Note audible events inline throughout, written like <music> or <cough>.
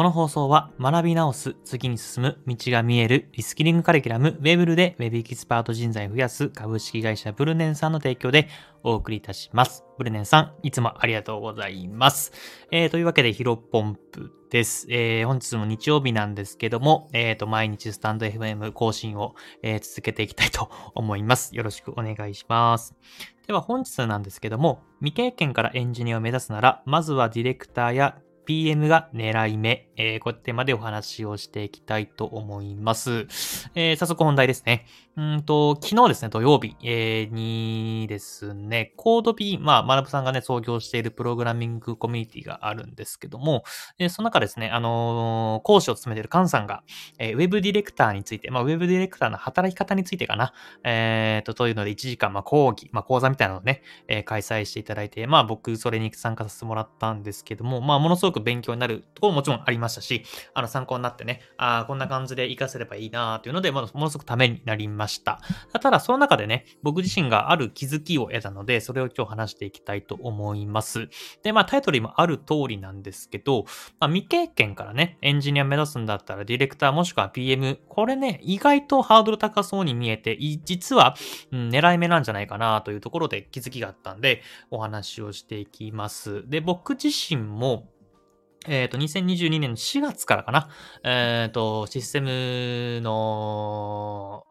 この放送は学び直す、次に進む、道が見える、リスキリングカリキュラム、ウェブルで Web エキスパート人材を増やす株式会社ブルネンさんの提供でお送りいたします。ブルネンさん、いつもありがとうございます。えー、というわけで、ヒロポンプです。えー、本日も日曜日なんですけども、えー、と、毎日スタンド FM 更新を、えー、続けていきたいと思います。よろしくお願いします。では本日なんですけども、未経験からエンジニアを目指すなら、まずはディレクターや PM が狙い目、えー、こうやってまでお話をしていきたいと思います。えー、早速本題ですね。うんと、昨日ですね、土曜日、えー、にですね、コード B、まあ、マナブさんがね、創業しているプログラミングコミュニティがあるんですけども、え、その中ですね、あの、講師を務めているカンさんが、えー、ウェブディレクターについて、まあ、ウェブディレクターの働き方についてかな、えー、と、というので1時間、まあ、講義、まあ、講座みたいなのをね、え、開催していただいて、まあ、僕、それに参加させてもらったんですけども、まあ、ものすごく勉強になるところももちろんありましたし、あの、参考になってね、あ、こんな感じで活かせればいいなというので、まものすごくためになりました。ただ、その中でね、僕自身がある気づきを得たので、それを今日話していきたいと思います。で、まあ、タイトルにもある通りなんですけど、まあ、未経験からね、エンジニア目指すんだったら、ディレクターもしくは PM、これね、意外とハードル高そうに見えて、実は、うん、狙い目なんじゃないかなというところで気づきがあったんで、お話をしていきます。で、僕自身も、えっ、ー、と、2022年の4月からかな。えっ、ー、と、システムの、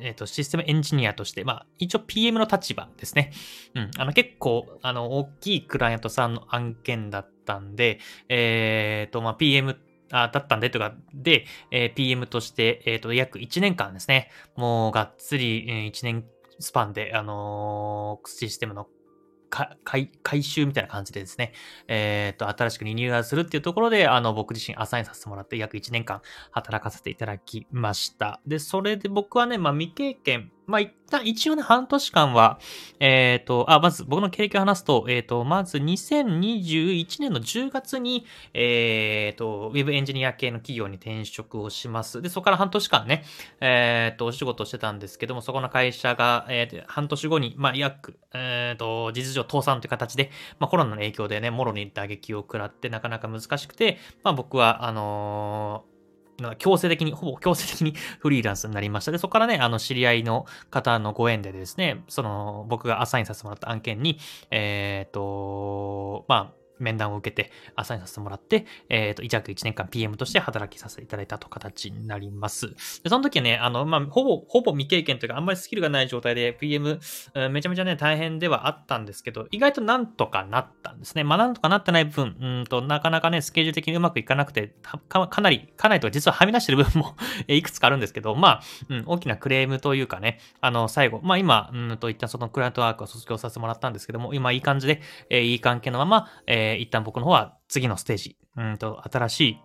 えっ、ー、と、システムエンジニアとして、まあ、一応 PM の立場ですね。うん。あの、結構、あの、大きいクライアントさんの案件だったんで、えっ、と、まあ、PM あだったんで、とか、で、え、PM として、えっ、と、約1年間ですね。もう、がっつり、えー、1年スパンで、あのシステムの回収みたいな感じでですね、えっ、ー、と、新しくリニューアルするっていうところで、あの、僕自身アサインさせてもらって約1年間働かせていただきました。で、それで僕はね、まあ未経験、まあ、一旦、一応ね、半年間は、えっ、ー、と、あ、まず僕の経歴を話すと、えっ、ー、と、まず2021年の10月に、えっ、ー、と、ウェブエンジニア系の企業に転職をします。で、そこから半年間ね、えっ、と、お仕事をしてたんですけども、そこの会社が、えー、半年後に、まあ、約、えっ、と、事実上倒産という形で、まあ、コロナの影響でね、もろに打撃を食らって、なかなか難しくて、まあ、僕は、あのー強制的に、ほぼ強制的に <laughs> フリーランスになりました。で、そこからね、あの、知り合いの方のご縁でですね、その、僕がアサインさせてもらった案件に、えっ、ー、と、まあ、面談を受けて、アサインさせてもらって、えっ、ー、と、約1年間 PM として働きさせていただいたと形になります。で、その時はね、あの、まあ、ほぼ、ほぼ未経験というか、あんまりスキルがない状態で PM、うんめちゃめちゃね、大変ではあったんですけど、意外となんとかなったんですね。まあ、なんとかなってない分、うんと、なかなかね、スケジュール的にうまくいかなくて、かかなり、かなりとか実ははみ出してる部分も <laughs> いくつかあるんですけど、まあ、うん、大きなクレームというかね、あの、最後、まあ今、うんと、一旦そのクライアントワークを卒業させてもらったんですけども、今いい感じで、えー、いい関係のまま、えー、一旦僕の方は次のステージ、うんと、新しい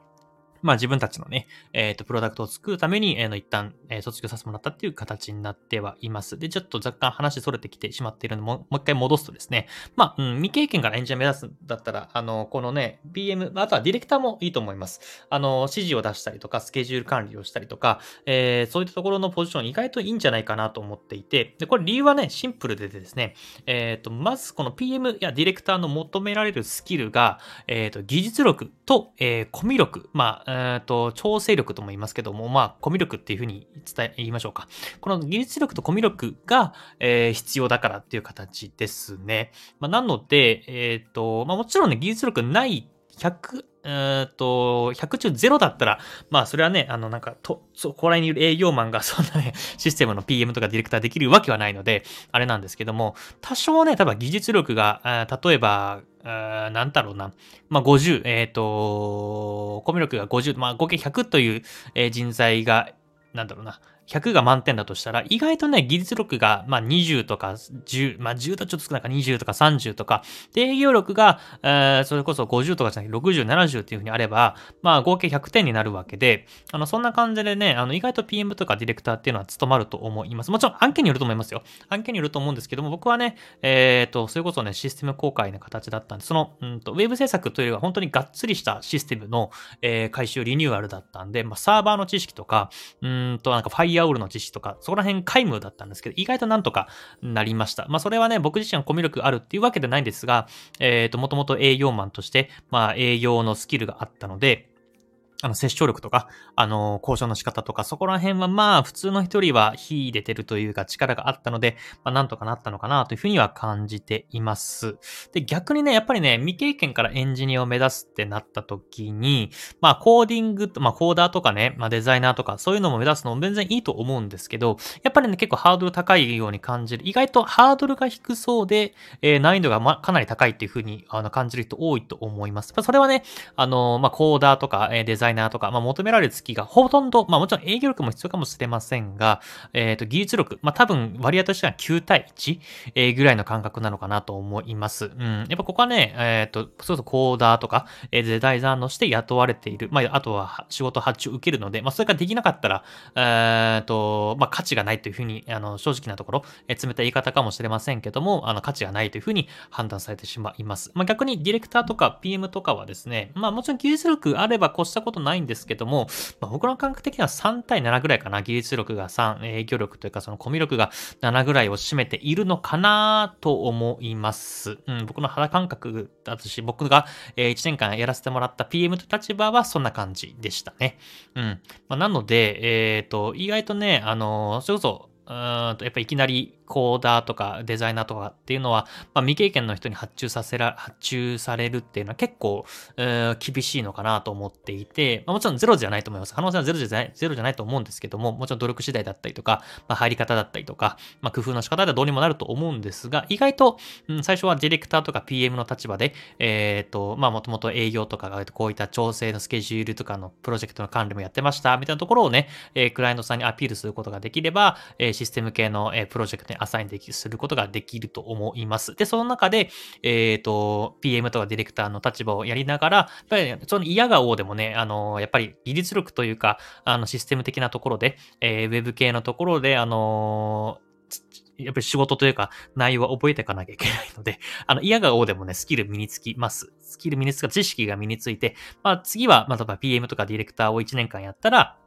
まあ自分たちのね、えっ、ー、と、プロダクトを作るために、えー、の一旦、えー、卒業させてもらったっていう形になってはいます。で、ちょっと若干話それてきてしまっているので、ももう一回戻すとですね、まあ、うん、未経験からエンジニア目指すんだったら、あの、このね、BM、あとはディレクターもいいと思います。あの、指示を出したりとか、スケジュール管理をしたりとか、えー、そういったところのポジション意外といいんじゃないかなと思っていて、で、これ理由はね、シンプルでですね、えっ、ー、と、まずこの PM やディレクターの求められるスキルが、えっ、ー、と、技術力と、えー、コミュ力、まあ、えっ、と、調整力とも言いますけども、まあ、コミュ力っていうふうに伝え、言いましょうか。この技術力とコミュ力が、えー、必要だからっていう形ですね。まあ、なので、えっ、ー、と、まあ、もちろんね、技術力ない100、えっと、100中0だったら、まあ、それはね、あの、なんか、と、そこらにいる営業マンがそんなね、システムの PM とかディレクターできるわけはないので、あれなんですけども、多少ね、多分技術力が、例えば、なんだろうな。まあ、50、えっ、ー、と、コミュ力が50、まあ、合計100という、人材が、なんだろうな。100が満点だとしたら、意外とね、技術力が、まあ、20とか10、まあ、10とちょっと少ないか20とか30とか、で、営業力が、えー、それこそ50とかじゃなくて60、70っていう風にあれば、まあ、合計100点になるわけで、あの、そんな感じでね、あの、意外と PM とかディレクターっていうのは務まると思います。もちろん案件によると思いますよ。案件によると思うんですけども、僕はね、えっ、ー、と、それこそね、システム公開の形だったんで、その、うんと、ウェブ制作というよりは本当にがっつりしたシステムの、えー、回収リニューアルだったんで、まあ、サーバーの知識とか、うんと、なんかファイアウールの実施とか、そこら辺皆無だったんですけど、意外となんとかなりました。まあそれはね、僕自身はコミュ力あるっていうわけではないんですが、えっ、ー、と、もともと営業マンとして、まあ営業のスキルがあったので、あの、接触力とか、あの、交渉の仕方とか、そこら辺はまあ、普通の人よりは秀でてるというか力があったので、まあ、なんとかなったのかなというふうには感じています。で、逆にね、やっぱりね、未経験からエンジニアを目指すってなった時に、まあ、コーディング、まあ、コーダーとかね、まあ、デザイナーとか、そういうのも目指すのも全然いいと思うんですけど、やっぱりね、結構ハードル高いように感じる。意外とハードルが低そうで、えー、難易度がま、かなり高いっていうふうにあの感じる人多いと思います。それはね、あの、まあ、コーダーとか、えー、デザイナーなとか、まあ、求められる月がほとんど、まあ、もちろん営業力も必要かもしれませんが、えっ、ー、と、技術力、まあ、多分割合としては9対1、えー、ぐらいの感覚なのかなと思います。うん。やっぱここはね、えっ、ー、と、そうそうコーダーとか、えー、デザイナーとして雇われている。まあ、あとは仕事発注受けるので、まあ、それができなかったら、えっ、と、まあ、価値がないというふうに、あの、正直なところ、えー、冷たい言い方かもしれませんけども、あの、価値がないというふうに判断されてしまいます。まあ、逆にディレクターとか PM とかはですね、まあ、もちろん技術力あれば越したことないんですけども、まあ、僕の感覚的には3対7ぐらいかな。技術力が3、営業力というかそのコミュ力が7ぐらいを占めているのかなと思います。うん、僕の肌感覚だとし、僕が1年間やらせてもらった PM と立場はそんな感じでしたね。うん。まあ、なので、えっ、ー、と、意外とね、あの、それこそ、うんと、やっぱいきなりコーダーとかデザイナーとかっていうのは、まあ、未経験の人に発注させら、発注されるっていうのは結構、えー、厳しいのかなと思っていて、まあ、もちろんゼロじゃないと思います。可能性はゼロじゃない、ゼロじゃないと思うんですけども、もちろん努力次第だったりとか、まあ、入り方だったりとか、まあ、工夫の仕方ではどうにもなると思うんですが、意外と、うん、最初はディレクターとか PM の立場で、えっ、ー、と、まあ、もともと営業とかこういった調整のスケジュールとかのプロジェクトの管理もやってました、みたいなところをね、えー、クライアントさんにアピールすることができれば、えー、システム系の、えー、プロジェクトアサインできすることができると思います。で、その中で、えっ、ー、と、PM とかディレクターの立場をやりながら、やっぱり、その嫌が王でもね、あの、やっぱり技術力というか、あの、システム的なところで、えー、ウェブ系のところで、あのやっぱり仕事というか内容は覚えていかなきゃいけないので、<laughs> あの、嫌が王でもね、スキル身につきます。スキル身につく知識が身について、まあ次は、まあ例えば PM とかディレクターを1年間やったら、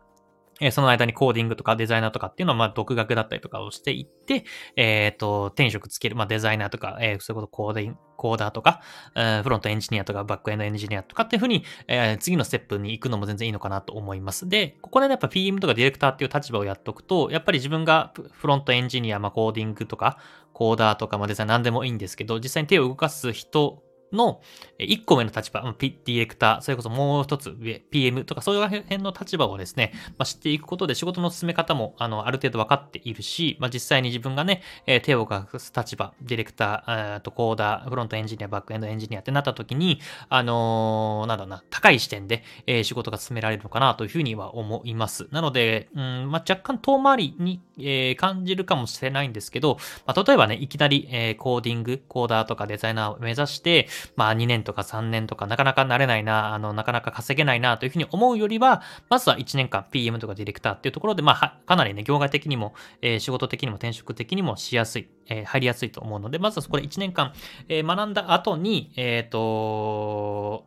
えその間にコーディングとかデザイナーとかっていうのは、まあ、独学だったりとかをしていって、えっ、ー、と、転職つける、まあ、デザイナーとか、えー、そういうことコーディングコーダーとか、え、フロントエンジニアとか、バックエンドエンジニアとかっていうふうに、えー、次のステップに行くのも全然いいのかなと思います。で、ここでね、やっぱ PM とかディレクターっていう立場をやっとくと、やっぱり自分がフロントエンジニア、まあ、コーディングとか、コーダーとか、まあ、デザイン何でもいいんですけど、実際に手を動かす人の1個目の立場、ディレクター、それこそもう一つ上、PM とかそういう辺の立場をですね、まあ、知っていくことで仕事の進め方もあのある程度分かっているし、まあ、実際に自分がね、え、手を動かす立場、ディレクター、とコーダー、フロントエンジニア、バックエンドエンジニアってなった時に、あのー、なんだろうな、高い視点で、え、仕事が進められるのかなというふうには思います。なので、うんまあ、若干遠回りに、え、感じるかもしれないんですけど、まあ、例えばね、いきなり、え、コーディング、コーダーとかデザイナーを目指して、まあ2年とか3年とかなかなかなれないな、あの、なかなか稼げないなというふうに思うよりは、まずは1年間 PM とかディレクターっていうところで、まあ、かなりね、業界的にも、えー、仕事的にも転職的にもしやすい、えー、入りやすいと思うので、まずはそこで1年間、えー、学んだ後に、えっ、と、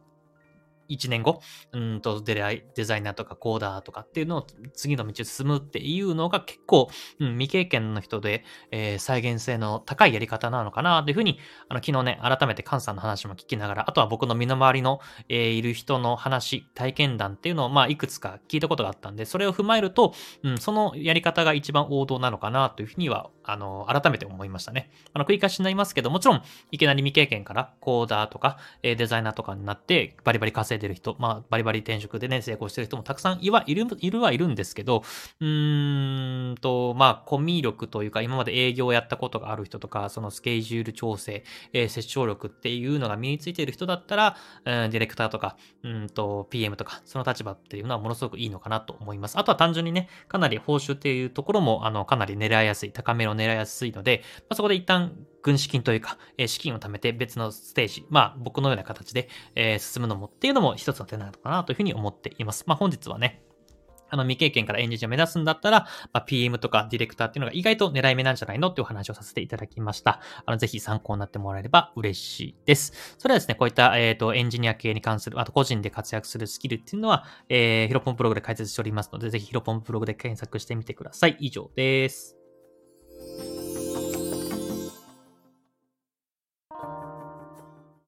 1年後、うんとデデザイナーとかコーダーとかっていうのを次の道進むっていうのが結構、うん、未経験の人で、えー、再現性の高いやり方なのかなというふうに、あの昨日ね、改めてカンさんの話も聞きながら、あとは僕の身の回りの、えー、いる人の話、体験談っていうのを、まあ、いくつか聞いたことがあったんで、それを踏まえると、うん、そのやり方が一番王道なのかなというふうには、あの、改めて思いましたね。あの、繰り返しになりますけど、もちろん、いきなり未経験からコーダーとか、えー、デザイナーとかになって、バリバリ稼いでる人、まあ、バリバリ転職でね、成功してる人もたくさんいはいる、いるはいるんですけど、うーんと、まあ、コミュ力というか、今まで営業をやったことがある人とか、そのスケジュール調整、えー、接触力っていうのが身についている人だったら、うん、ディレクターとか、うんと、PM とか、その立場っていうのはものすごくいいのかなと思います。あとは単純にね、かなり報酬っていうところも、あの、かなり狙いやすい、高めの狙いやすいので、まあ、そこで一旦軍資金というか、え、資金を貯めて別のステージ、まあ僕のような形で、え、進むのもっていうのも一つの手なのかなというふうに思っています。まあ本日はね、あの未経験からエンジニアを目指すんだったら、まあ、PM とかディレクターっていうのが意外と狙い目なんじゃないのっていうお話をさせていただきました。あの、ぜひ参考になってもらえれば嬉しいです。それはですね、こういった、えっ、ー、と、エンジニア系に関する、あと個人で活躍するスキルっていうのは、えー、ヒロポンブログで解説しておりますので、ぜひヒロポンブログで検索してみてください。以上です。